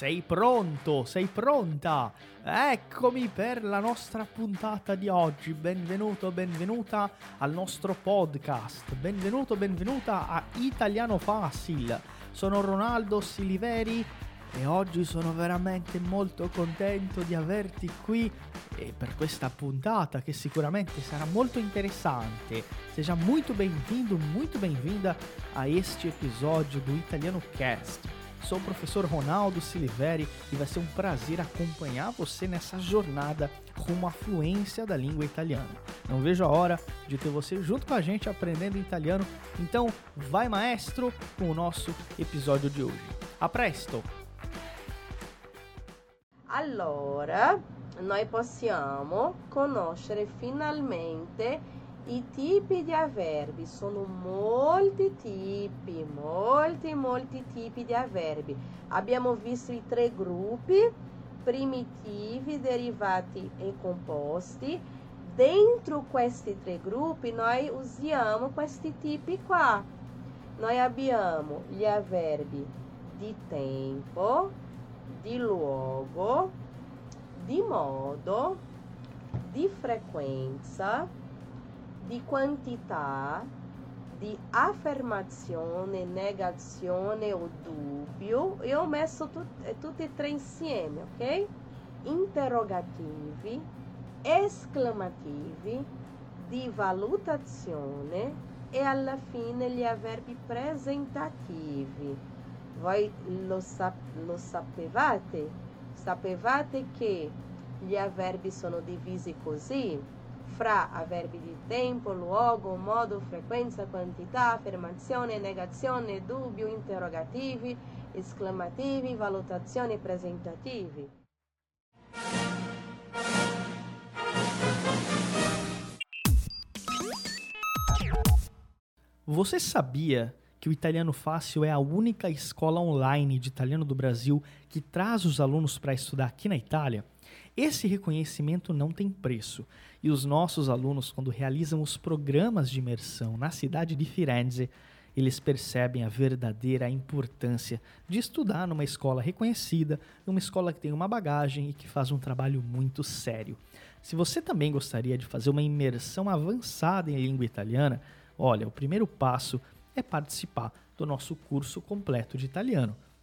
Sei pronto? Sei pronta? Eccomi per la nostra puntata di oggi. Benvenuto, benvenuta al nostro podcast. Benvenuto, benvenuta a Italiano Facile. Sono Ronaldo Siliveri e oggi sono veramente molto contento di averti qui e per questa puntata che sicuramente sarà molto interessante. Seja muito bem-vindo, muito bem-vinda a este episódio do Italiano Cast. Sou o professor Ronaldo Siliveri e vai ser um prazer acompanhar você nessa jornada rumo à fluência da língua italiana. Não vejo a hora de ter você junto com a gente aprendendo italiano, então vai maestro com o nosso episódio de hoje. A presto! Allora, noi possiamo conoscere finalmente i tipi di avverbi. Sono molti tipi, molti, molti tipi di avverbi. Abbiamo visto i tre gruppi, primitivi, derivati e composti. Dentro questi tre gruppi noi usiamo questi tipi qua. Noi abbiamo gli avverbi di tempo, di luogo, di modo, di frequenza, di quantità, di affermazione, negazione o dubbio. Eu ho messo tut, tutti e tre insieme, ok? Interrogativi, esclamativi, di valutazione e alla fine gli avverbi presentativi. Voi lo, sap lo sapevate? Sapevate che gli avverbi sono divisi così? Fra avverbi di tempo, luogo, modo, frequenza, quantità, affermazione, negazione, dubbio, interrogativi, esclamativi, valutazioni presentativi. Você sabia que o Italiano Fácil é a única escola online de italiano do Brasil que traz os alunos para estudar aqui na Itália? Esse reconhecimento não tem preço, e os nossos alunos, quando realizam os programas de imersão na cidade de Firenze, eles percebem a verdadeira importância de estudar numa escola reconhecida, numa escola que tem uma bagagem e que faz um trabalho muito sério. Se você também gostaria de fazer uma imersão avançada em língua italiana, olha, o primeiro passo é participar do nosso curso completo de italiano.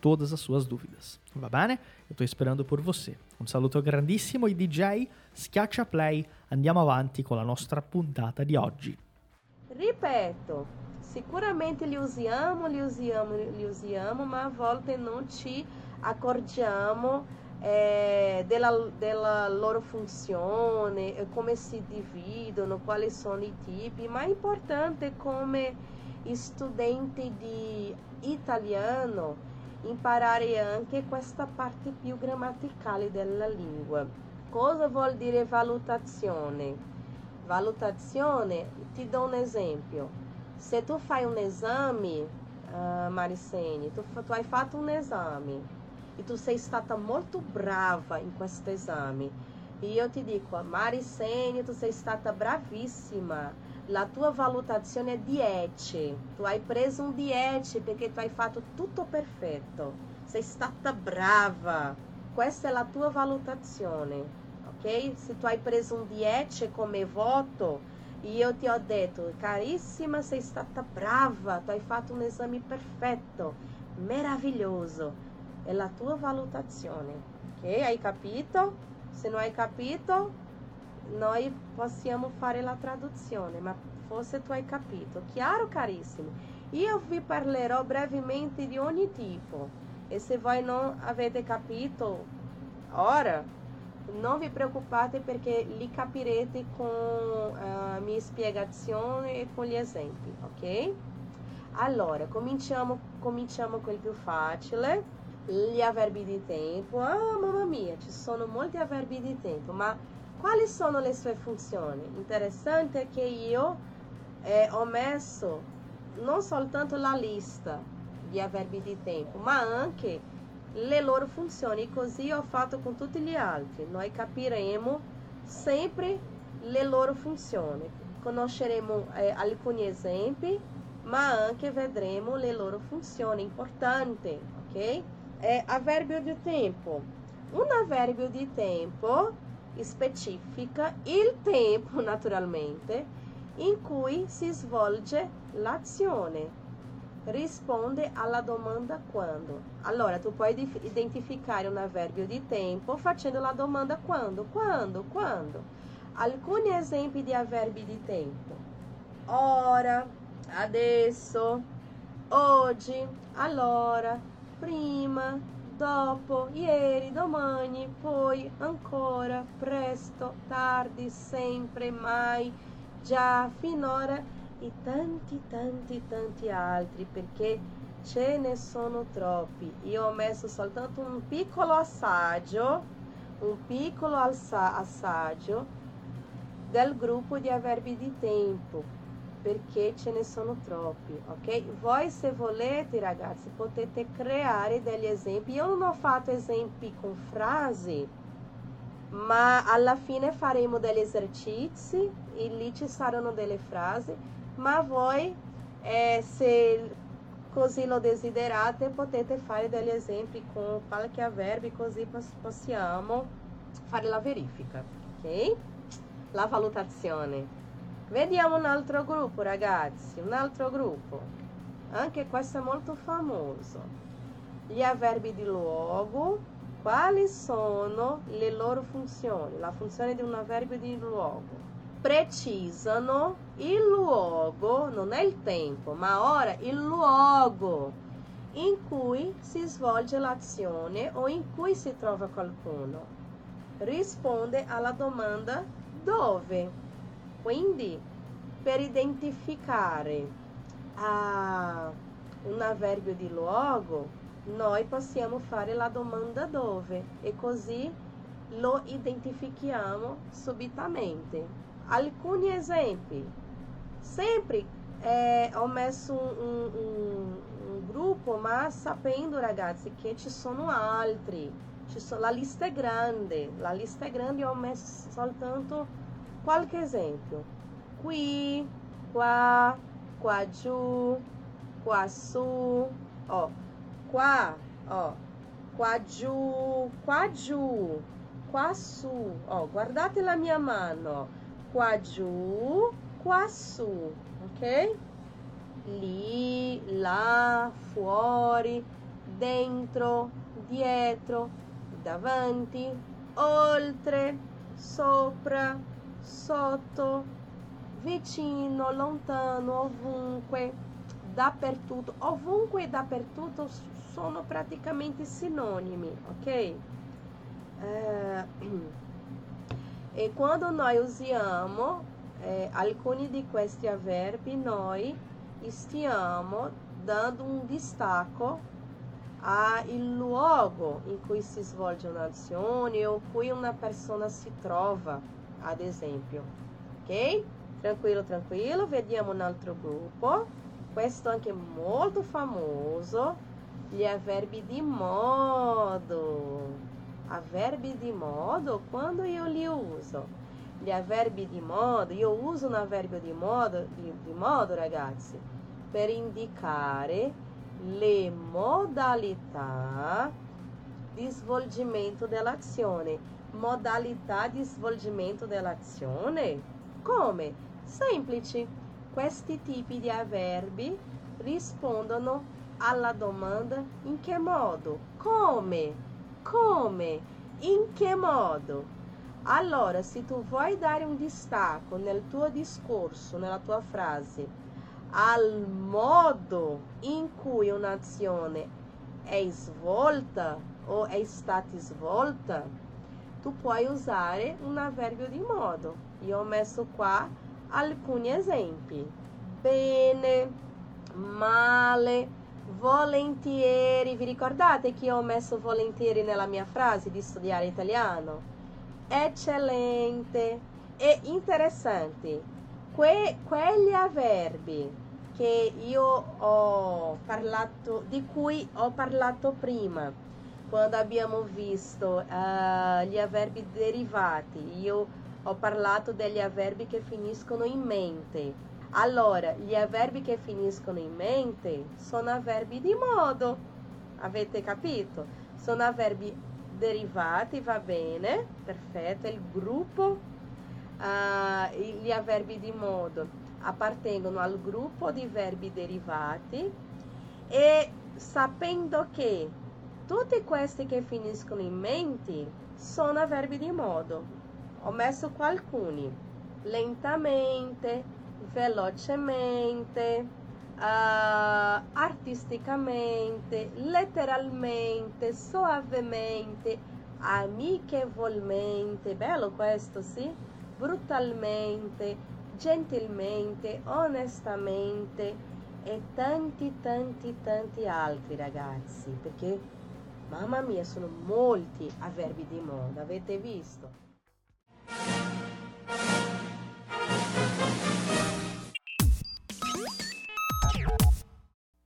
todas as suas dúvidas. Va bene? Eu estou esperando por você. Un saluto grandissimo ai DJ, schiaccia play, andiamo avanti con la nostra puntata di oggi. Ripeto, sicuramente li usiamo, li usiamo, li usiamo, ma a volte non ci accorgiamo eh, della, della, loro funzione, come si dividono, quali sono i tipi, ma è importante come studente di italiano imparare anche questa parte più grammaticale della lingua. Cosa vuol dire valutazione? Valutazione, ti do un esempio. Se tu fai un esame, uh, Maricene, tu, tu hai fatto un esame e tu sei stata molto brava in questo esame. E io ti dico, Maricene, tu sei stata bravissima la tua valutazione è 10. Tu hai preso un 10 perché tu hai fatto tutto perfetto. Sei stata brava. Questa è la tua valutazione, ok? Se tu hai preso un 10 come voto e io ti ho detto, carissima, sei stata brava, tu hai fatto un esame perfetto, meraviglioso. È la tua valutazione, ok? Hai capito? Se non hai capito, noi possiamo fare la traduzione, ma forse tu hai capito. Chiaro, carissimo? Io vi parlerò brevemente di ogni tipo e se voi non avete capito ora, non vi preoccupate perché li capirete con la uh, mia spiegazione e con gli esempi, ok? Allora, cominciamo, cominciamo col più facile, gli avverbi di tempo. Ah, mamma mia, ci sono molti avverbi di tempo, ma quali sono le sue funzioni? Interessante che io eh, ho messo non soltanto la lista di avverbi di tempo, ma anche le loro funzioni, così ho fatto con tutti gli altri. Noi capiremo sempre le loro funzioni, conosceremo eh, alcuni esempi, ma anche vedremo le loro funzioni importanti, ok? É avverbio di tempo. Un avverbio di tempo specifica il tempo, naturalmente, in cui si svolge l'azione. Risponde alla domanda quando. Allora, tu puoi identificare un avverbio di tempo facendo la domanda quando, quando, quando. Alcuni esempi di avverbi di tempo. Ora, adesso, oggi, allora, prima, dopo, ieri, domani, poi, ancora, presto, tardi, sempre, mai, già, finora e tanti, tanti, tanti altri perché ce ne sono troppi. Io ho messo soltanto un piccolo assaggio, un piccolo assaggio del gruppo di avverbi di tempo perché ce ne sono troppi, ok? Voi se volete ragazzi potete creare degli esempi. Io non ho fatto esempi con frasi, ma alla fine faremo degli esercizi e lì ci saranno delle frasi, ma voi eh, se così lo desiderate potete fare degli esempi con qualche avverbi così possiamo fare la verifica, ok? La valutazione. Vediamo un altro gruppo, ragazzi, un altro gruppo. Anche questo è molto famoso. Gli avverbi di luogo. Quali sono le loro funzioni? La funzione di un avverbio di luogo. Precisano il luogo, non è il tempo, ma ora il luogo in cui si svolge l'azione o in cui si trova qualcuno. Risponde alla domanda dove. Quindi, per identificare a un avverbio di luogo, noi possiamo fare la domanda dove e così lo identifichiamo subitamente. Alcuni esempi. Sempre eh, ho messo un, un, un, gruppo, ma sapendo ragazzi che ci sono altri. Ci sono, la lista è grande, la lista è grande, ho messo soltanto qualche esempio. Qui, qua, qua giù, qua su, ó, qua, ó, qua giù, qua giù, qua su, ó, guardate la mia mano, qua giù, qua su, ok? Lì, là, fuori, dentro, dietro, davanti, oltre, sopra, sotto, vicino, lontano, ovunque, dappertutto. Ovunque e dappertutto sono praticamente sinonimi, ok? Eh, e quando noi usiamo eh, alcuni di questi avverbi, noi stiamo dando un distacco al luogo in cui si svolge un'azione o cui una persona si trova, ad esempio. Ok? Tranquillo, tranquillo. Vediamo un altro gruppo. Questo anche molto famoso. Gli avverbi di modo. Avverbi di modo, quando io li uso? Gli avverbi di modo, io uso un avverbio di modo, di, di modo ragazzi, per indicare le modalità di svolgimento dell'azione. Modalità di svolgimento dell'azione? Come? Semplice. Questi tipi di avverbi rispondono alla domanda in che modo? Come? Come? In che modo? Allora, se tu vuoi dare un distacco nel tuo discorso, nella tua frase, al modo in cui un'azione è svolta o è stata svolta, tu puoi usare un avverbio di modo. Io ho messo qua alcuni esempi. Bene, male, volentieri. Vi ricordate che io ho messo volentieri nella mia frase di studiare italiano? eccellente e interessante. Que, quegli avverbi che io ho parlato, di cui ho parlato prima, quando abbiamo visto uh, gli avverbi derivati, io ho parlato degli avverbi che finiscono in mente. Allora, gli avverbi che finiscono in mente sono avverbi di modo. Avete capito? Sono avverbi derivati, va bene, perfetto, il gruppo, uh, gli avverbi di modo appartengono al gruppo di verbi derivati e sapendo che tutti questi che finiscono in menti sono avverbi di modo. Ho messo alcuni. Lentamente, velocemente, uh, artisticamente, letteralmente, soavemente, amichevolmente. Bello questo, sì? Brutalmente, gentilmente, onestamente e tanti, tanti, tanti altri ragazzi, perché mamma mia sono molti avverbi di moda, avete visto?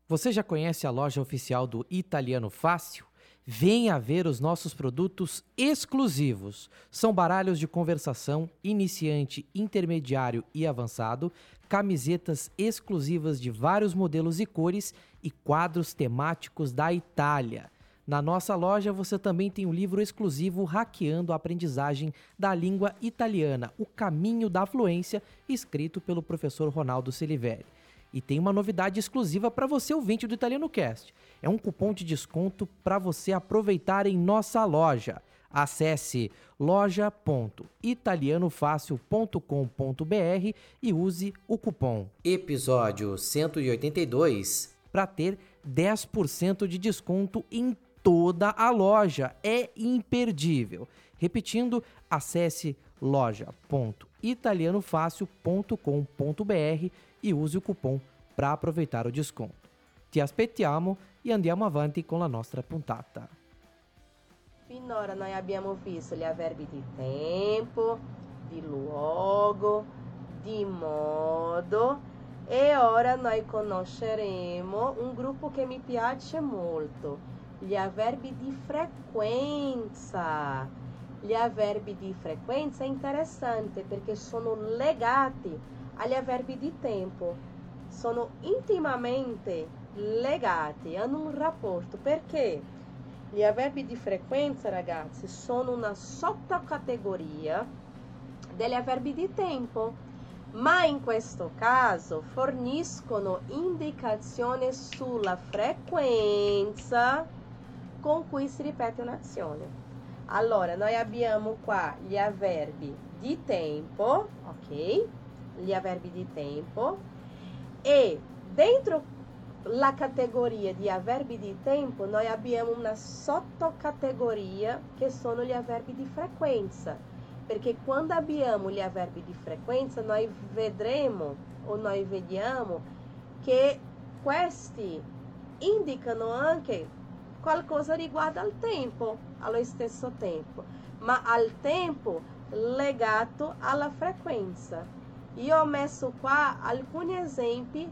Você já conhece a loja oficial do Italiano Fácil? Venha ver os nossos produtos exclusivos. São baralhos de conversação, iniciante, intermediário e avançado, camisetas exclusivas de vários modelos e cores e quadros temáticos da Itália. Na nossa loja você também tem um livro exclusivo Hackeando a Aprendizagem da Língua Italiana, O Caminho da Fluência, escrito pelo professor Ronaldo Siliveri. E tem uma novidade exclusiva para você ouvinte do Italiano Cast. É um cupom de desconto para você aproveitar em nossa loja. Acesse loja.italianofácil.com.br e use o cupom episódio 182 para ter 10% de desconto em toda a loja. É imperdível. Repetindo, acesse loja.italianofácil.com.br e use o cupom para aproveitar o desconto. Ti aspettiamo e andiamo avanti con la nostra puntata. Finora noi abbiamo visto gli avverbi di tempo, di luogo, di modo e ora noi conosceremo un gruppo che mi piace molto, gli avverbi di frequenza. Gli avverbi di frequenza è interessante perché sono legati agli avverbi di tempo. Sono intimamente legati, hanno un rapporto. Perché? Gli avverbi di frequenza, ragazzi, sono una sottocategoria degli avverbi di tempo, ma in questo caso forniscono indicazioni sulla frequenza con cui si ripete un'azione. Allora, noi abbiamo qua gli avverbi di tempo, ok? gli avverbi di tempo e dentro la categoria di avverbi di tempo noi abbiamo una sottocategoria che sono gli avverbi di frequenza perché quando abbiamo gli avverbi di frequenza noi vedremo o noi vediamo che questi indicano anche qualcosa riguardo al tempo, allo stesso tempo, ma al tempo legato alla frequenza. Io ho messo qua alcuni esempi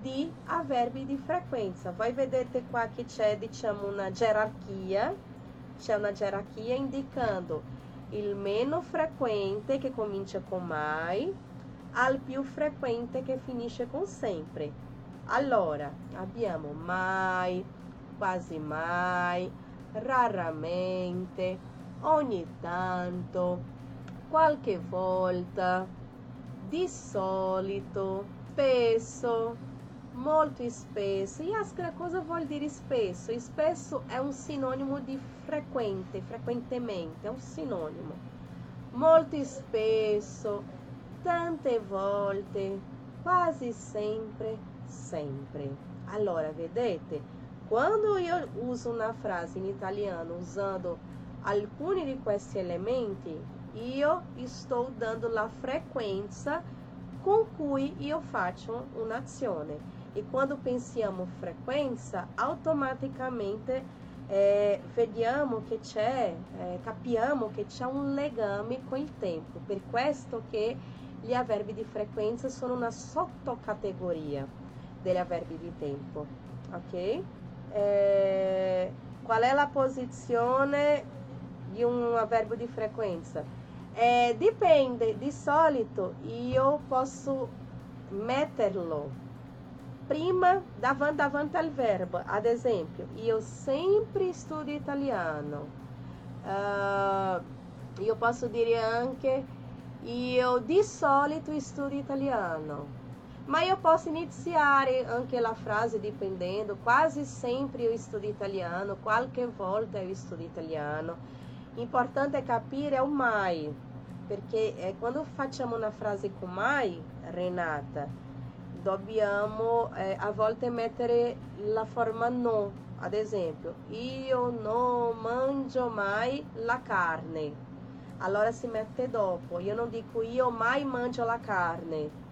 di avverbi di frequenza. Voi vedete qua che c'è diciamo una gerarchia, c'è una gerarchia indicando il meno frequente che comincia con mai al più frequente che finisce con sempre. Allora, abbiamo mai, quasi mai, raramente, ogni tanto, qualche volta, di solito, spesso, molto spesso. E Yaskra, cosa vuol dire spesso? Spesso è un sinonimo di frequente, frequentemente, è un sinonimo. Molto spesso, tante volte, quasi sempre, sempre. Allora, vedete, quando io uso una frase in italiano usando alcuni di questi elementi, io sto dando la frequenza con cui io faccio un'azione. E quando pensiamo frequenza, automaticamente eh, vediamo c'è, eh, capiamo che c'è un legame con il tempo, per questo che gli avverbi di frequenza sono una sottocategoria degli avverbi di tempo, ok? Eh, qual è la posizione di un avverbio di frequenza? Eh, dipende, di solito io posso metterlo prima davanti, davanti al verbo. Ad esempio, io sempre studio italiano. Uh, io posso dire anche io di solito studio italiano. Ma io posso iniziare anche la frase dipendendo, quasi sempre io studio italiano, qualche volta io studio italiano. Importante capire o mai, perché eh, quando facciamo una frase con mai, Renata, dobbiamo eh, a volte mettere la forma no, ad esempio, io non mangio mai la carne. Allora si mette dopo, io non dico io mai mangio la carne,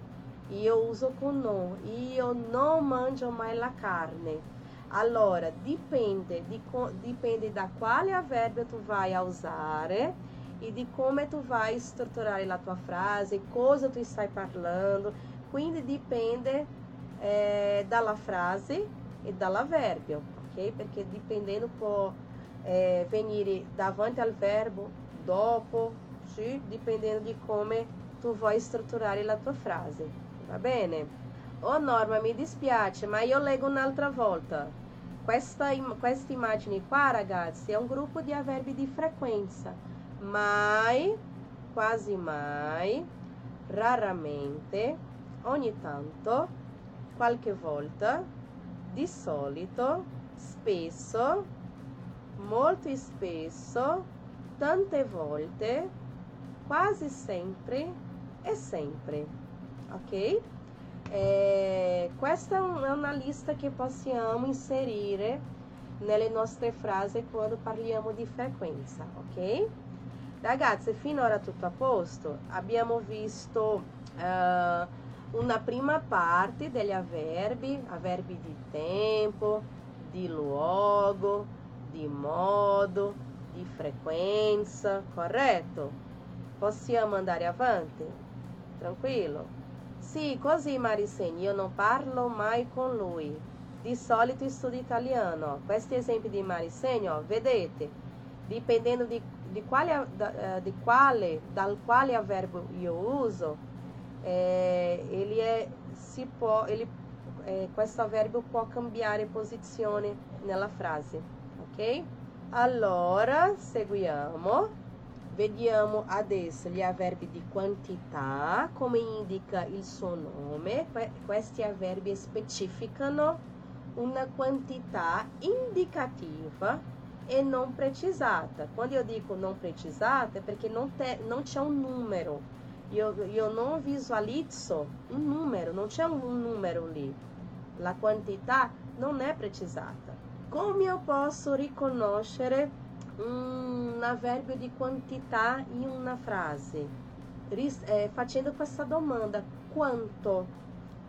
io uso con no, io non mangio mai la carne. Allora, dipende, di, dipende da quale avverbio tu vai a usare e di come tu vai strutturare la tua frase, cosa tu stai parlando, quindi dipende eh, dalla frase e dall'avverbio, ok? Perché dipendendo può eh, venire davanti al verbo, dopo, sì? dipendendo di come tu vuoi strutturare la tua frase, va bene? Oh Norma, mi dispiace, ma io leggo un'altra volta. Questa, questa immagine qua, ragazzi, è un gruppo di avverbi di frequenza. Mai, quasi mai, raramente, ogni tanto, qualche volta, di solito, spesso, molto spesso, tante volte, quasi sempre e sempre. Ok? É, questa è una lista che possiamo inserire nelle nostre frasi quando parliamo di frequenza, ok? Ragazzi, finora tutto a posto. Abbiamo visto uh, una prima parte degli avverbi, avverbi di tempo, di luogo, di modo, di frequenza, corretto? Possiamo andare avanti? Tranquillo? Sì, così Maricene, io non parlo mai con lui. Di solito studio italiano. Questi esempi di Maricene, ó, vedete, dipendendo di, di, quale, eh, di quale, dal quale avverbio io uso, é, ele é se può, ele, é, questo avverbio può cambiare posizione nella frase, ok? Allora, seguiamo. Vediamo adesso gli avverbi di quantità, come indica il suo nome. Questi avverbi specificano una quantità indicativa e non precisata. Quando eu digo não precisata, é porque não, te, não c'è un numero io, io non visualizzo un numero, non c'è un numero lì. La quantità non è precisata. Come io posso riconoscere un avverbio di quantità in una frase? Ris eh, facendo questa domanda, quanto?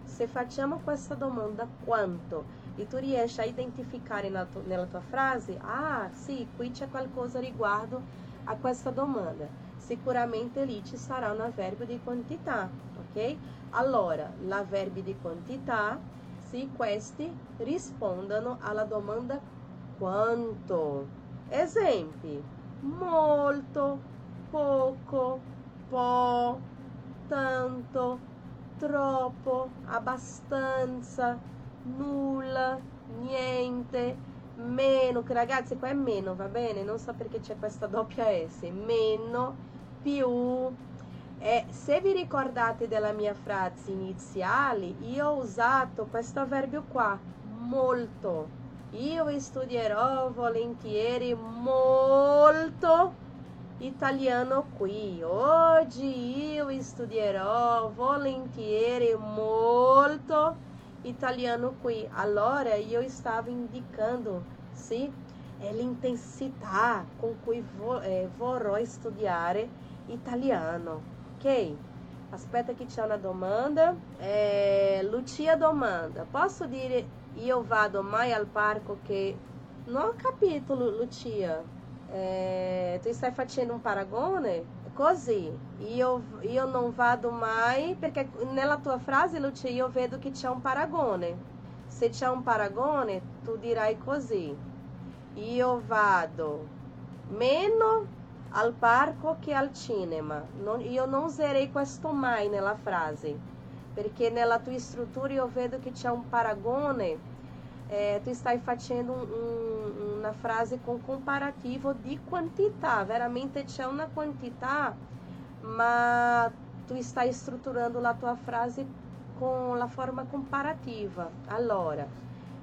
Se facciamo questa domanda, quanto? E tu riesci a identificare nella, tu, nella tua frase, ah, sì, qui c'è qualcosa riguardo a questa domanda sicuramente lì ci sarà un avverbio di quantità, ok? Allora, l'avverbio di quantità, se questi rispondono alla domanda quanto. Esempi, molto, poco, po', tanto, troppo, abbastanza, nulla, niente, meno, che ragazzi qua è meno, va bene? Non so perché c'è questa doppia S, meno, più. E se vi ricordate della mia frase iniziale, io ho usato questo avverbio qua, molto. Io studierò volentieri molto italiano qui. Oggi io studierò volentieri molto italiano qui. Allora io stavo indicando, sì, è l'intensità con cui vo eh, vorrò studiare italiano, ok? Aspetta che c'è una domanda. Eh, Lucia domanda, posso dire io vado mai al parco che no capítulo, Lucia, é, tu stai facendo un paragone così. Io, io non vado mai, perché nella tua frase, Lucia, io vedo che c'è un paragone. Se c'è un paragone, tu dirai così. Io vado meno al parco che al cinema. Io non userei questo mai nella frase, perché nella tua struttura io vedo che c'è un paragone é, tu estás fazendo um, um, uma frase com comparativo de quantità, veramente c'è una quantità, mas tu está estruturando a tua frase com a forma comparativa. Allora,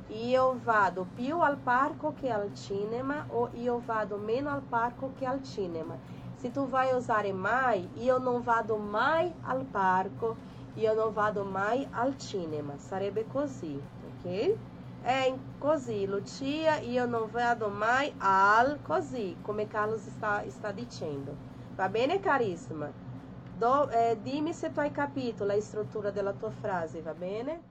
io vado più al parco che al cinema ou io vado meno al parco che al cinema. Se tu vai usare mai, io non vado mai al parco, io non vado mai al cinema. Sarebbe così, ok? É così, Lucia, io non vado mai al così, come Carlos está, está dicendo. Va bene, carissima? Do, eh, dimmi se tu hai capito la struttura della tua frase, va bene?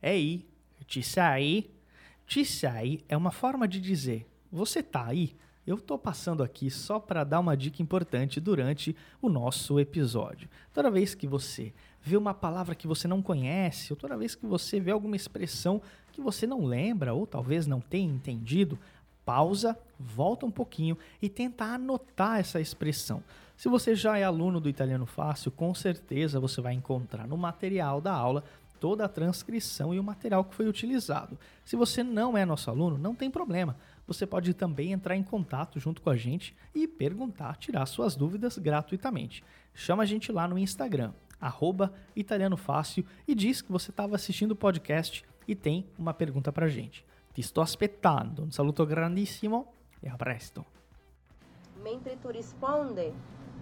Ehi, ci sei? Ci sei é uma forma de dizer: você tá aí? Eu estou passando aqui só para dar uma dica importante durante o nosso episódio. Toda vez que você vê uma palavra que você não conhece, ou toda vez que você vê alguma expressão que você não lembra ou talvez não tenha entendido, pausa, volta um pouquinho e tenta anotar essa expressão. Se você já é aluno do Italiano Fácil, com certeza você vai encontrar no material da aula toda a transcrição e o material que foi utilizado. Se você não é nosso aluno, não tem problema você pode também entrar em contato junto com a gente e perguntar, tirar suas dúvidas gratuitamente. Chama a gente lá no Instagram, arroba e diz que você estava assistindo o podcast e tem uma pergunta para a gente. Ti sto aspettando. Un saluto grandissimo e a presto. Mentre tu risponde,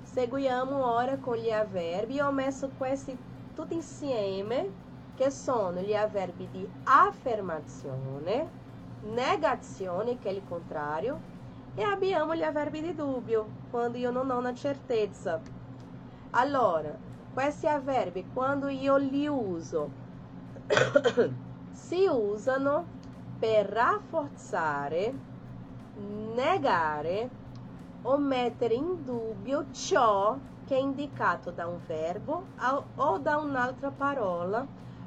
seguiamo ora con gli avverbi. Ho messo questi tutti insieme, che sono gli avverbi di affermazione, negazione, che è il contrario, e abbiamo gli avverbi di dubbio, quando io non ho una certezza. Allora, questi avverbi, quando io li uso, si usano per rafforzare, negare o mettere in dubbio ciò che è indicato da un verbo o da un'altra parola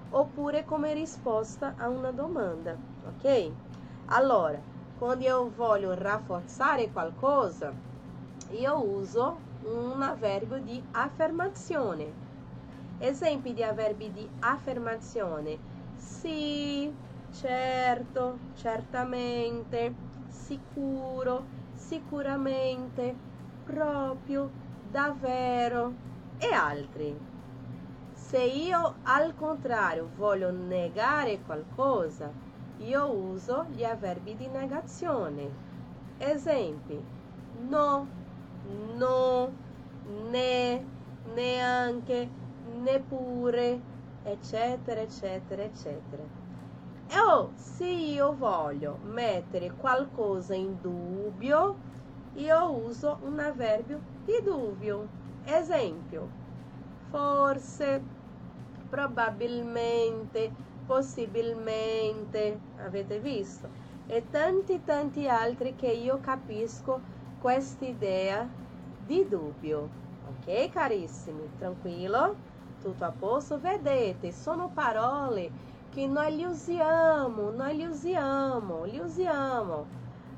oppure come risposta a una domanda, ok? Allora, quando eu voglio rafforzare qualcosa, io uso un avverbio di affermazione. Esempi di avverbi di affermazione. Sì, certo, certamente, sicuro, sicuramente, proprio, davvero e altri. Se io al contrario voglio negare qualcosa, io uso gli avverbi di negazione. Esempi: no, no, né, neanche, neppure, eccetera, eccetera, eccetera. E oh, se io voglio mettere qualcosa in dubbio, io uso un avverbio di dubbio. Esempio: forse, probabilmente, possibilmente, avete visto? E tanti tanti altri che io capisco questa idea di dubbio. Ok, carissimi? Tranquillo? Tutto a posto? Vedete, sono parole che noi li usiamo, noi li usiamo, li usiamo.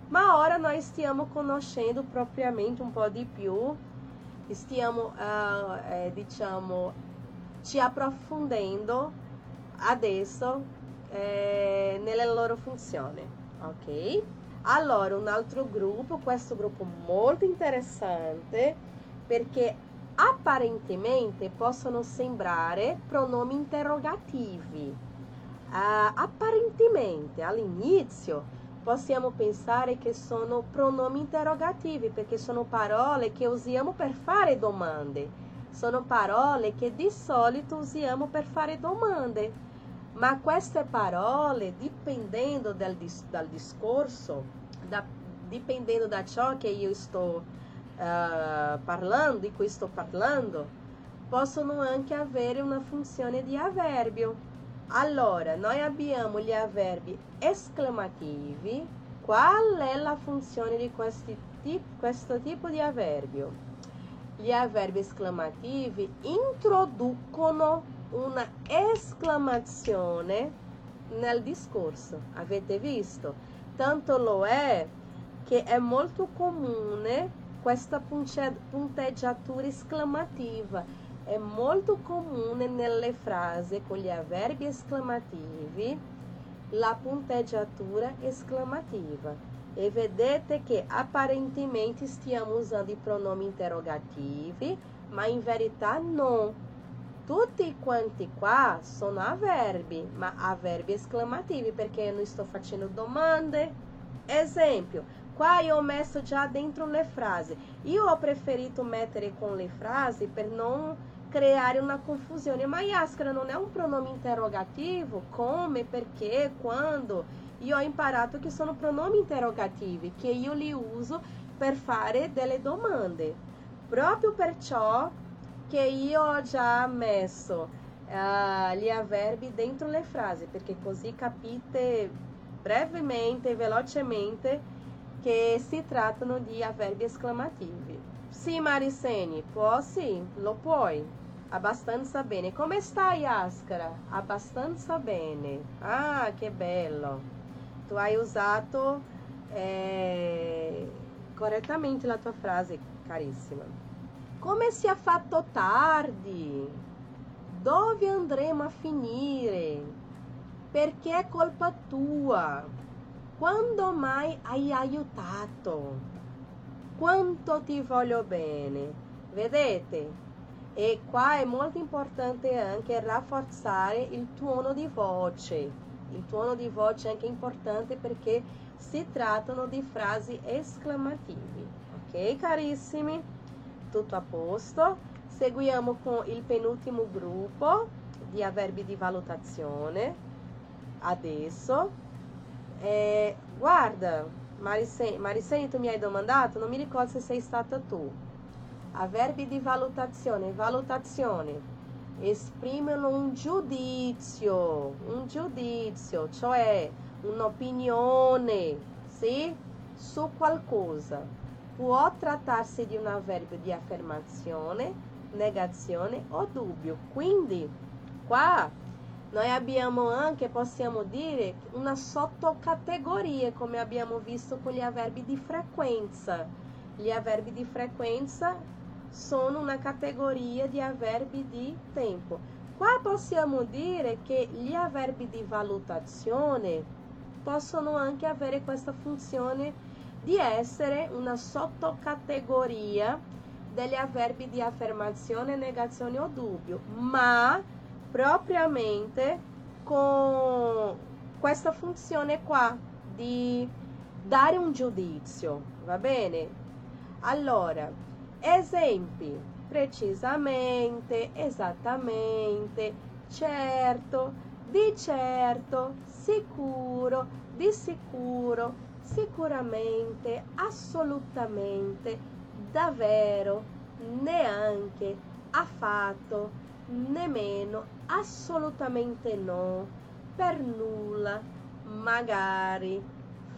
Ma ora noi stiamo conoscendo propriamente un po' di più, stiamo, uh, eh, diciamo, ci approfondendo adesso eh, nelle loro funzioni, ok? Allora, un altro gruppo, questo gruppo molto interessante perché apparentemente possono sembrare pronomi interrogativi. Uh, apparentemente all'inizio possiamo pensare che sono pronomi interrogativi perché sono parole che usiamo per fare domande. Sono parole che di solito usiamo per fare domande ma queste parole, dipendendo dal, dal discorso, da, da ciò che io sto uh, parlando, di cui sto parlando, possono anche avere una funzione di avverbio. Allora, noi abbiamo gli avverbi esclamativi. Qual è la funzione di questi, questo tipo di avverbio? Gli avverbi esclamativi introducono una esclamazione nel discorso. Avete visto? Tanto lo è che è molto comune questa punteggiatura esclamativa è molto comune nelle frasi con gli avverbi esclamativi la punteggiatura esclamativa. E vedete che apparentemente stiamo usando i pronomi interrogativi, ma in verità non. Tutti quanti qua sono avverbi, ma avverbi esclamativi perché non sto facendo domande. Esempio, Qua ho messo già dentro le frasi. Io ho preferito mettere con le frasi per non creare una confusão. Ma Yaskara non è un pronome interrogativo? Come, perché, quando? Io ho imparato che sono pronomi interrogativi, che io li uso per fare delle domande. Proprio perciò che io ho già messo uh, gli avverbi dentro le frasi, perché così capite brevemente e velocemente che si trattano di avverbi esclamativi. Sì, Maricene, può sì, lo puoi. Abbastanza bene. Come stai, Ascara? Abbastanza bene. Ah, che bello. Tu hai usato eh, correttamente la tua frase, carissima. Come si è fatto tardi? Dove andremo a finire? Perché è colpa tua? Quando mai hai aiutato? Quanto ti voglio bene? Vedete? E qua è molto importante anche rafforzare il tuono di voce. Il tuono di voce è anche importante perché si trattano di frasi esclamativi. Ok, carissimi? Tutto a posto? Seguiamo con il penultimo gruppo di avverbi di valutazione. Adesso é, guarda, Maricene, Maricene, tu mi hai domandato, non mi ricordo se sei stata tu. Avverbi di valutazione, valutazione, esprimono un giudizio, un giudizio, cioè un'opinione, sì, su qualcosa. Può trattarsi di un avverbio di affermazione, negazione o dubbio. Quindi, qua Noi abbiamo anche, possiamo dire, una sottocategoria, come abbiamo visto con gli avverbi di frequenza. Gli avverbi di frequenza sono una categoria di avverbi di tempo. Qua possiamo dire che gli avverbi di valutazione possono anche avere questa funzione di essere una sottocategoria degli avverbi di affermazione, negazione o dubbio, ma propriamente com questa funzione qua di dare un giudizio, va bene? Allora, esempi, precisamente, esattamente, certo, di certo, sicuro, di sicuro, sicuramente, assolutamente, davvero, neanche, affatto, nemmeno, assolutamente no, per nulla, magari,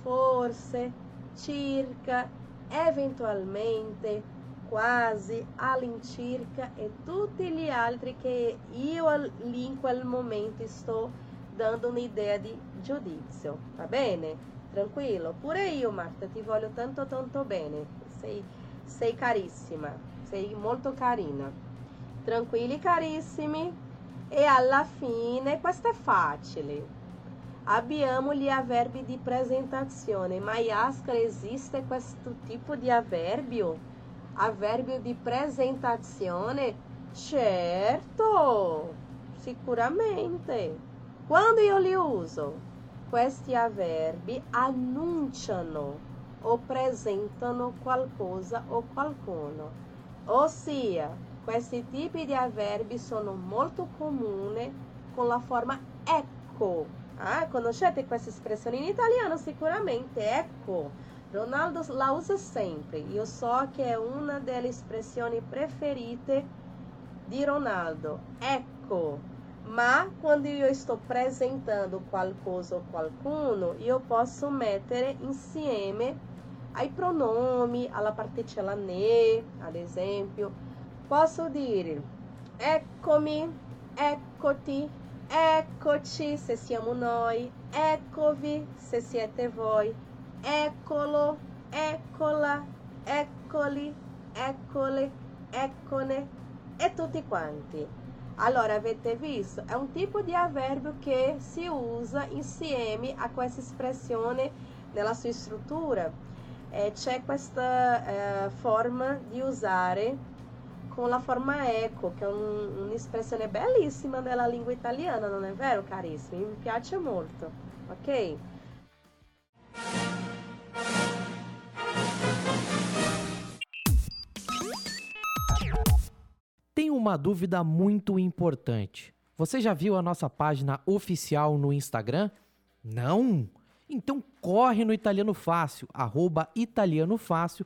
forse, circa, eventualmente, quasi, all'incirca e tutti gli altri che io lì in quel momento sto dando un'idea di giudizio, va bene? Tranquillo, pure io Marta ti voglio tanto tanto bene, sei, sei carissima, sei molto carina. Tranquilli carissimi. E alla fine, questo è facile. Abbiamo gli avverbi di presentazione. Ma Yaskara esiste questo tipo di avverbio? Avverbio di presentazione? Certo, sicuramente. Quando io li uso? Questi avverbi annunciano o presentano qualcosa o qualcuno. Ossia, questi tipi di avverbi sono molto comuni con la forma ecco. Ah, conoscete questa espressione in italiano? Sicuramente ecco. Ronaldo la usa sempre. Io so che è una delle espressioni preferite di Ronaldo, ecco. Ma quando io sto apresentando qualcosa o qualcuno, io posso mettere insieme ai pronomi, alla particella ne, ad esempio. Posso dire eccomi, eccoti, eccoci se siamo noi, eccovi se siete voi, eccolo, eccola, eccoli, eccole, eccone e tutti quanti. Allora, avete visto? È un tipo di avverbio che si usa insieme a questa espressione nella sua struttura. Eh, c'è questa eh, forma di usare con la forma eco, che è un, un'espressione bellissima nella lingua italiana, non è vero, carissimi? Mi piace molto, ok? Tem uma dúvida muito importante. Você já viu a nossa página oficial no Instagram? Não? Então corre no Italiano Fácil, arroba Italiano Fácil,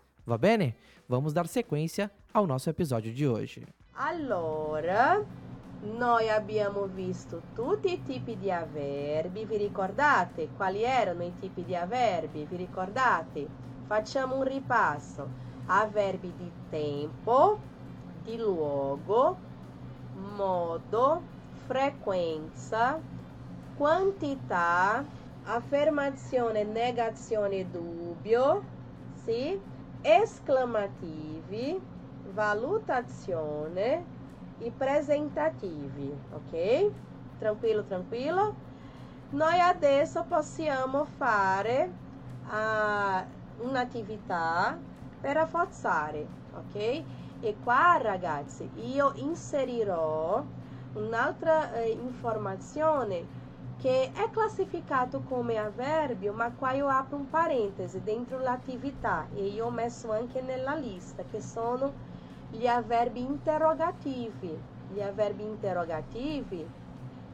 Va bene? Vamos dar sequência ao nosso episódio de hoje. Allora, noi abbiamo visto tutti i tipi di avverbi, vi ricordate quali erano i tipi di avverbi? Vi ricordate? Facciamo un ripasso. Avverbi di tempo, di luogo, modo, frequenza, quantità, affermazione, negazione, dubbio, sì? Esclamativi, valutazione e presentativi, ok? Tranquillo, tranquillo? Noi adesso possiamo fare uh, un'attività per rafforzare, ok? E qua ragazzi io inserirò un'altra eh, informazione che è classificato come avverbio, ma qua io apro un parentesi dentro l'attività e io ho messo anche nella lista, che sono gli avverbi interrogativi. Gli avverbi interrogativi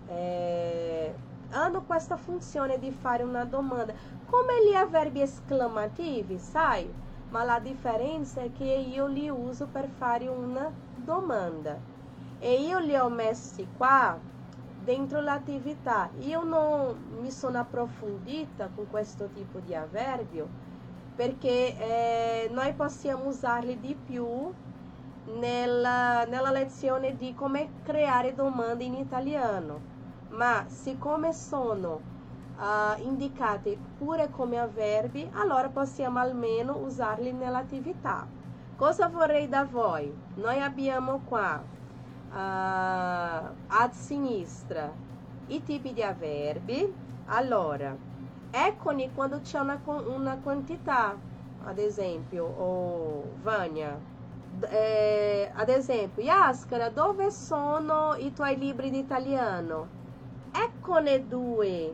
eh, hanno questa funzione di fare una domanda, come gli avverbi esclamativi, sai? Ma la differenza è che io li uso per fare una domanda. E io li ho messi qua dentro l'attività. Io non mi sono approfondita con questo tipo di avverbio perché eh, noi possiamo usarli di più nella, nella lezione di come creare domande in italiano. Ma siccome sono uh, indicati pure come avverbi, allora possiamo almeno usarli nell'attività. Cosa vorrei da voi? Noi abbiamo qua uh, a sinistra i tipi di avverbi. Allora, eccoli quando c'è una, una quantità, ad esempio, oh, Vania, eh, ad esempio, Yaskara, dove sono i tuoi libri di italiano? Eccone due,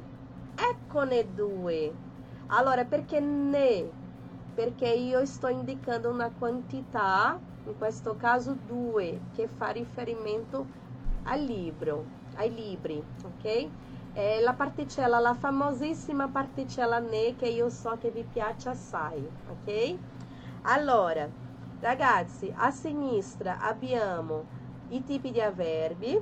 eccone due. Allora, perché ne? Perché io sto indicando una quantità in questo caso due, che fa riferimento al libro, ai libri, ok? È la particella, la famosissima particella ne che io so che vi piace assai, ok? Allora, ragazzi, a sinistra abbiamo i tipi di avverbi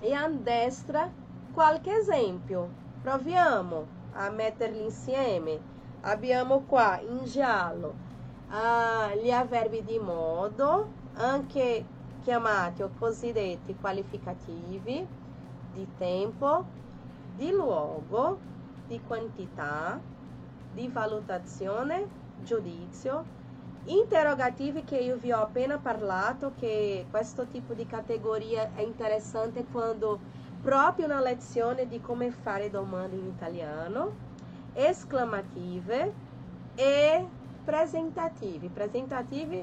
e a destra qualche esempio. Proviamo a metterli insieme. Abbiamo qua in giallo ah, gli avverbi di modo, anche chiamati o cosiddetti qualificativi, di tempo, di luogo, di quantità, di valutazione, giudizio, interrogativi che io vi ho appena parlato, che questo tipo di categoria è interessante quando proprio na lezione di come fare domande in italiano, esclamative e presentativi. Presentativi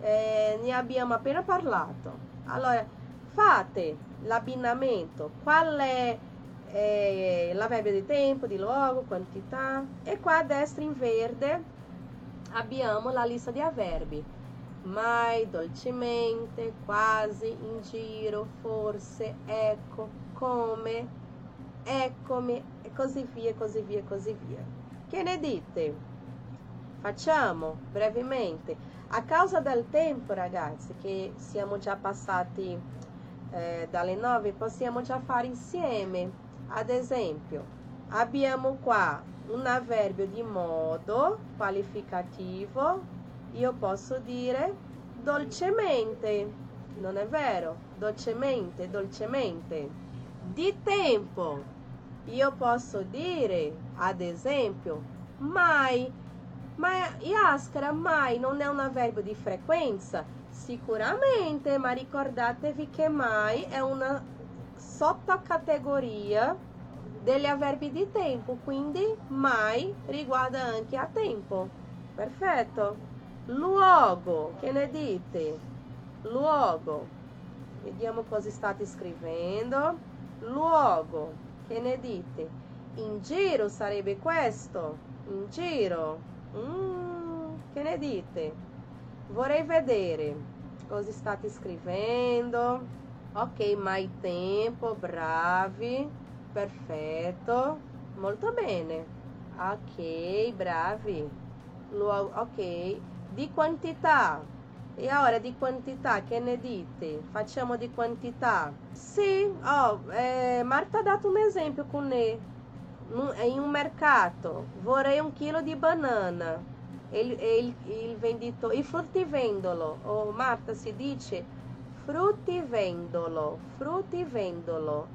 eh, ne abbiamo appena parlato. Allora, fate l'abbinamento, qual è eh, l'avverbio di tempo, di luogo, quantità. E qua a destra in verde abbiamo la lista di avverbi. Mai, dolcemente, quasi, in giro, forse, ecco, come, eccomi, e così via, così via, così via. Che ne dite? Facciamo brevemente. A causa del tempo, ragazzi, che siamo già passati eh, dalle nove, possiamo già fare insieme ad esempio, abbiamo qua un avverbio di modo qualificativo, io posso dire dolcemente, non è vero? Dolcemente, dolcemente. Di tempo, io posso dire, ad esempio, mai. Ma Yaskara, mai non è un avverbio di frequenza? Sicuramente, ma ricordatevi che mai è una sottocategoria degli avverbi di tempo, quindi mai riguarda anche a tempo. Perfetto. Luogo, che ne dite? Luogo. Vediamo cosa state scrivendo. Luogo, che ne dite? In giro sarebbe questo. In giro. Mm, che ne dite? Vorrei vedere cosa state scrivendo. Ok, mai tempo, bravi, perfetto, molto bene. Ok, bravi. Luogo, ok, di quantità. E ora di quantità, che ne dite? Facciamo di quantità. Sì, oh, eh, Marta ha dato un esempio con ne. em um mercado, vorei um quilo de banana. Ele, ele, ele vendito, e fruttivendolo. Oh, Marta, se dice frutivendolo, Fruttivendolo.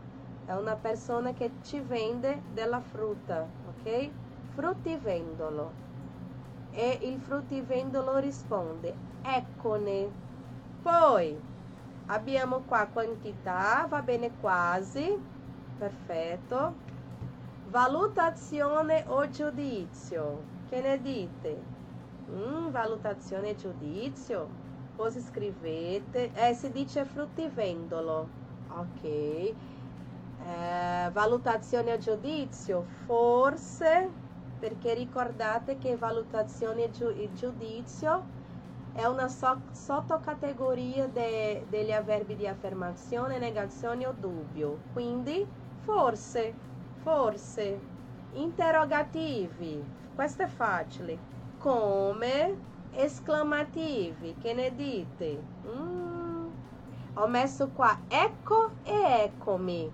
É uma pessoa que te vende della fruta, ok? Frutivendolo. E il frutivendolo risponde, eccone. Poi, abbiamo qua quantità, va bene quasi, perfetto. Valutazione o giudizio, che ne dite? Mm, valutazione e giudizio cosa scrivete? Eh, si dice fruttivendolo, ok. Eh, valutazione e giudizio, forse, perché ricordate che valutazione e giudizio è una so- sottocategoria de- degli avverbi di affermazione, negazione o dubbio. Quindi, forse, forse. Interrogativi, questo è facile. Come, esclamativi, che ne dite? Mm. Ho messo qua ecco e eccomi.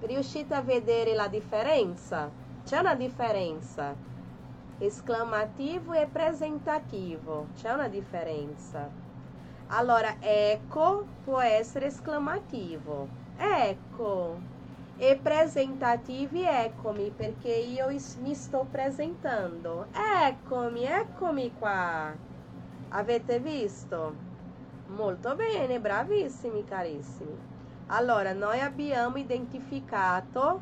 Riuscite a vedere la differenza? C'è una differenza. Esclamativo e presentativo. C'è una differenza. Allora, ecco può essere esclamativo. Ecco. E presentativi, eccomi, perché io mi sto presentando. Eccomi, eccomi qua. Avete visto? Molto bene, bravissimi carissimi. Allora, noi abbiamo identificato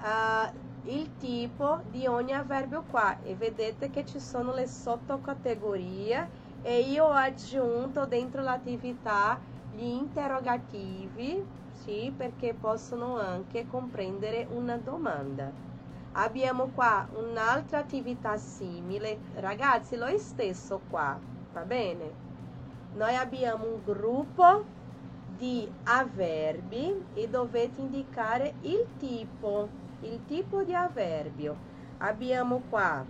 uh, il tipo di ogni avverbio qua e vedete che ci sono le sottocategorie e io aggiunto dentro l'attività gli interrogativi sì, perché possono anche comprendere una domanda. Abbiamo qua un'altra attività simile, ragazzi, lo stesso qua, va bene? Noi abbiamo un gruppo di avverbi e dovete indicare il tipo, il tipo di avverbio. Abbiamo qua,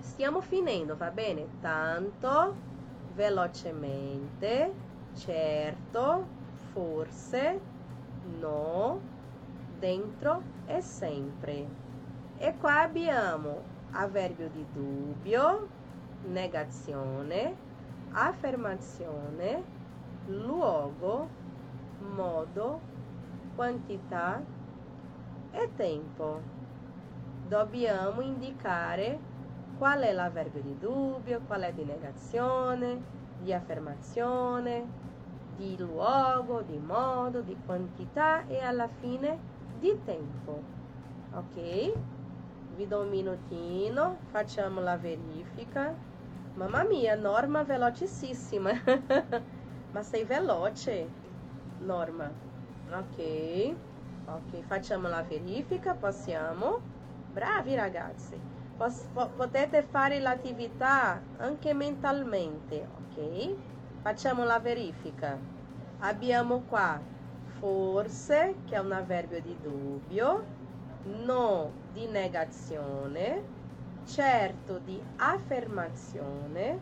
stiamo finendo, va bene? Tanto, velocemente, certo, forse, no, dentro e sempre. E qua abbiamo avverbio di dubbio, negazione, affermazione, luogo, modo, quantità e tempo. Dobbiamo indicare qual è l'avverbio di dubbio, qual è di negazione, di affermazione, di luogo, di modo, di quantità e alla fine di tempo. Ok? Vi do un minutino, facciamo la verifica. Mamma mia, Norma velocissima. Ma sei veloce, Norma. Ok, ok, facciamo la verifica, possiamo. Bravi ragazzi. Pos- po- potete fare l'attività anche mentalmente, ok? Facciamo la verifica. Abbiamo qua forse, che è un avverbio di dubbio, no di negazione, certo di affermazione,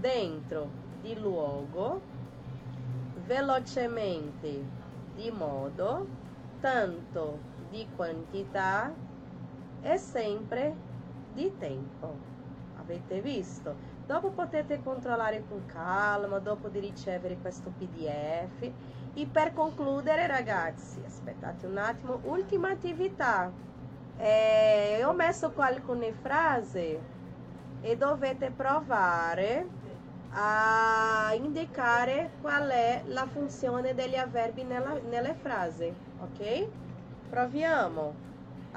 dentro di luogo, velocemente di modo, tanto di quantità e sempre di tempo. Avete visto? Dopo potete controllare con calma, dopo di ricevere questo PDF. E per concludere, ragazzi, aspettate un attimo, ultima attività. Eh, ho messo alcune frasi e dovete provare a indicare qual è la funzione degli avverbi nella, nelle frasi, ok? Proviamo.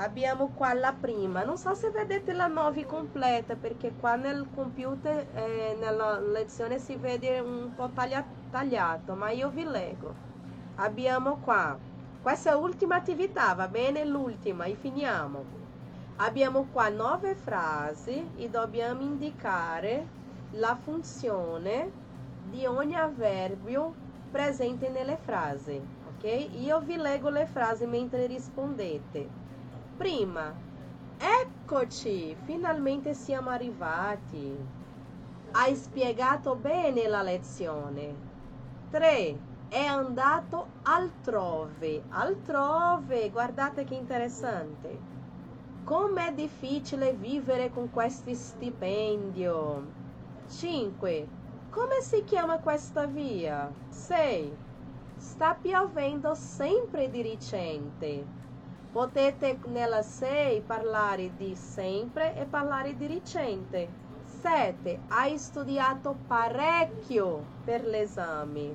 Abbiamo qua la prima, non so se vedete la 9 completa perché qua nel computer, eh, nella lezione si vede un po' taglia, tagliato, ma io vi leggo. Abbiamo qua, questa è l'ultima attività, va bene? L'ultima e finiamo. Abbiamo qua nove frasi e dobbiamo indicare la funzione di ogni avverbio presente nelle frasi, ok? Io vi leggo le frasi mentre rispondete. Prima, eccoci, finalmente siamo arrivati. Hai spiegato bene la lezione. 3. È andato altrove. Altrove, guardate che interessante. Com'è difficile vivere con questo stipendio. 5. Come si chiama questa via? 6. Sta piovendo sempre di recente. Potete nella 6 parlare di sempre e parlare di recente. 7. Hai studiato parecchio per l'esame.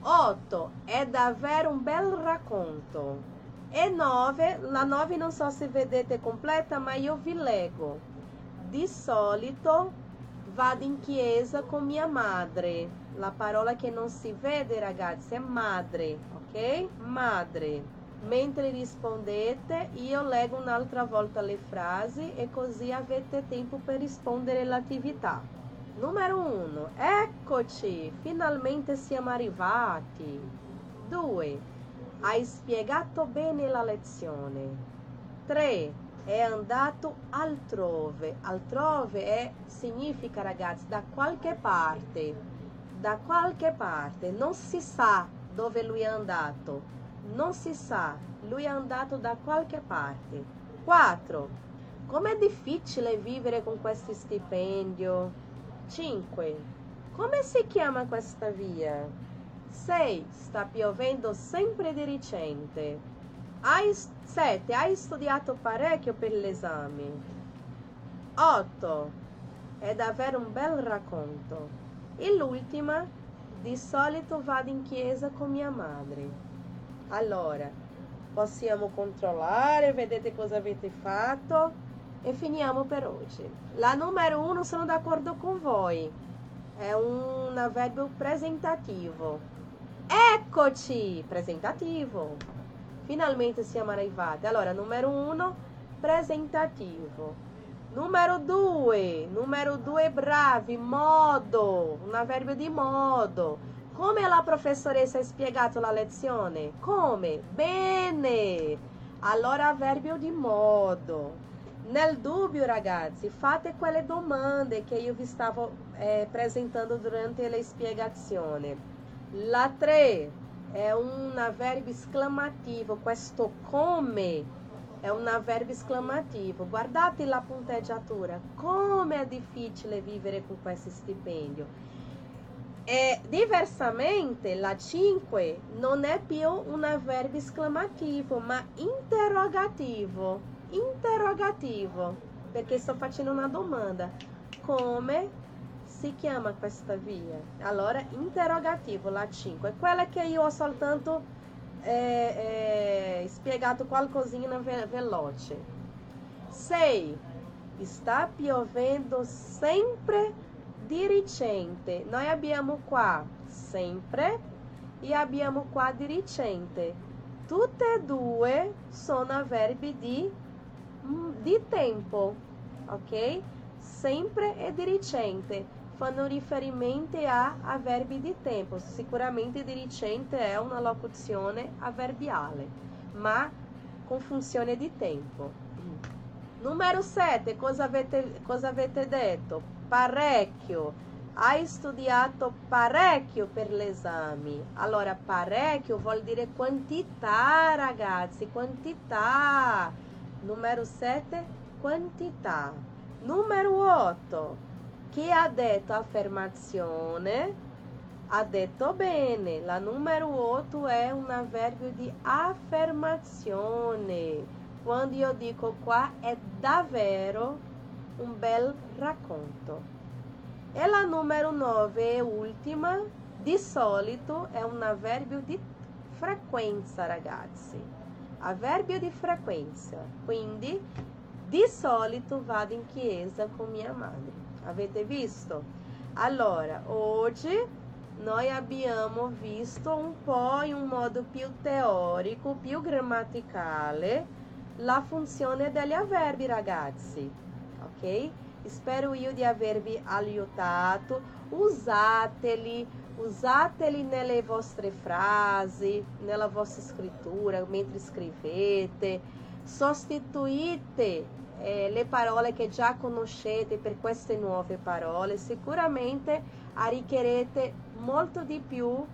8. È davvero un bel racconto. E 9. La 9 non so se vedete completa, ma io vi leggo. Di solito vado in chiesa con mia madre. La parola che non si vede, ragazzi, è madre, ok? Madre. Mentre rispondete, io leggo un'altra volta le frasi e così avete tempo per rispondere all'attività. Numero 1. Eccoci, finalmente siamo arrivati. 2. Hai spiegato bene la lezione. 3. È andato altrove. Altrove è, significa, ragazzi, da qualche parte. Da qualche parte. Non si sa dove lui è andato non si sa, lui è andato da qualche parte. 4. Com'è difficile vivere con questo stipendio? 5. Come si chiama questa via? 6. Sta piovendo sempre di recente. 7. Hai studiato parecchio per l'esame. 8. È davvero un bel racconto. E l'ultima, di solito vado in chiesa con mia madre. Allora, possiamo controllare, vedete cosa avete fatto e finiamo per oggi. La numero uno sono d'accordo con voi, è un avverbio presentativo. Eccoci, presentativo. Finalmente siamo arrivati. Allora, numero uno, presentativo. Numero due, numero due, bravi, modo, un avverbio di modo. Come la professoressa ha spiegato la lezione? Come? Bene! Allora avverbio di modo. Nel dubbio, ragazzi, fate quelle domande che io vi stavo eh, apresentando durante la spiegazione. La 3 è un avverbio esclamativo, questo come è un avverbio esclamativo. Guardate la punteggiatura, come è difficile vivere con questo stipendio. E diversamente la 5 non è più un avverbio esclamativo, ma interrogativo. Interrogativo, perché sto facendo una domanda. Come si chiama questa via? Allora, interrogativo, la 5. Quella che io ho soltanto eh, eh, spiegato qualcosina ve veloce. 6. Sta piovendo sempre dirigente. Noi abbiamo qua sempre e abbiamo qua dirigente. Tutte e due sono avverbi di, di tempo, ok? Sempre e di recente fanno riferimento a avverbi di tempo. Sicuramente di recente è una locuzione avverbiale, ma con funzione di tempo. Numero 7, cosa avete, cosa avete detto? Parecchio. Hai studiato parecchio per l'esame. Allora, parecchio vuol dire quantità, ragazzi, quantità. Numero 7, quantità. Numero 8, chi ha detto affermazione ha detto bene. La numero 8 è un avverbio di affermazione. Quando io dico qua è davvero un bel racconto. E la numero 9 e ultima, di solito è un avverbio di frequenza, ragazzi. Avverbio di frequenza. Quindi, di solito vado in chiesa con mia madre. Avete visto? Allora, oggi noi abbiamo visto un po' in un modo più teorico, più grammaticale, la funzione degli avverbi, ragazzi. Ok? Spero io di avervi aiutato. Usateli, usateli nelle vostre frasi, nella vostra scrittura, mentre scrivete. Sostituite eh, le parole che già conoscete per queste nuove parole, sicuramente arricchirete molto di più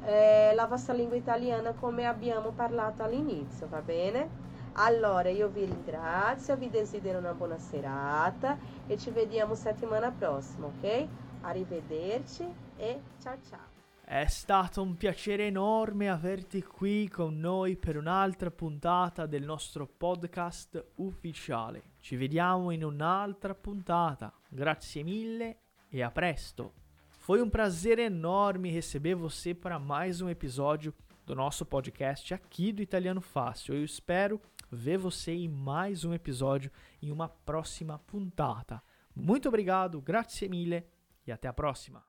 eh, la vostra lingua italiana come abbiamo parlato all'inizio, va bene? Allora io vi ringrazio, vi desidero una buona serata e ci vediamo settimana prossima, ok? Arrivederci e ciao ciao. È stato un piacere enorme averti qui con noi per un'altra puntata del nostro podcast ufficiale. Ci vediamo in un'altra puntata. Grazie mille e a presto. Foi um prazer enorme receber você para mais um episódio do nosso podcast aqui do Italiano Fácil. Eu espero ver você em mais um episódio em uma próxima puntata. Muito obrigado, grazie mille e até a próxima.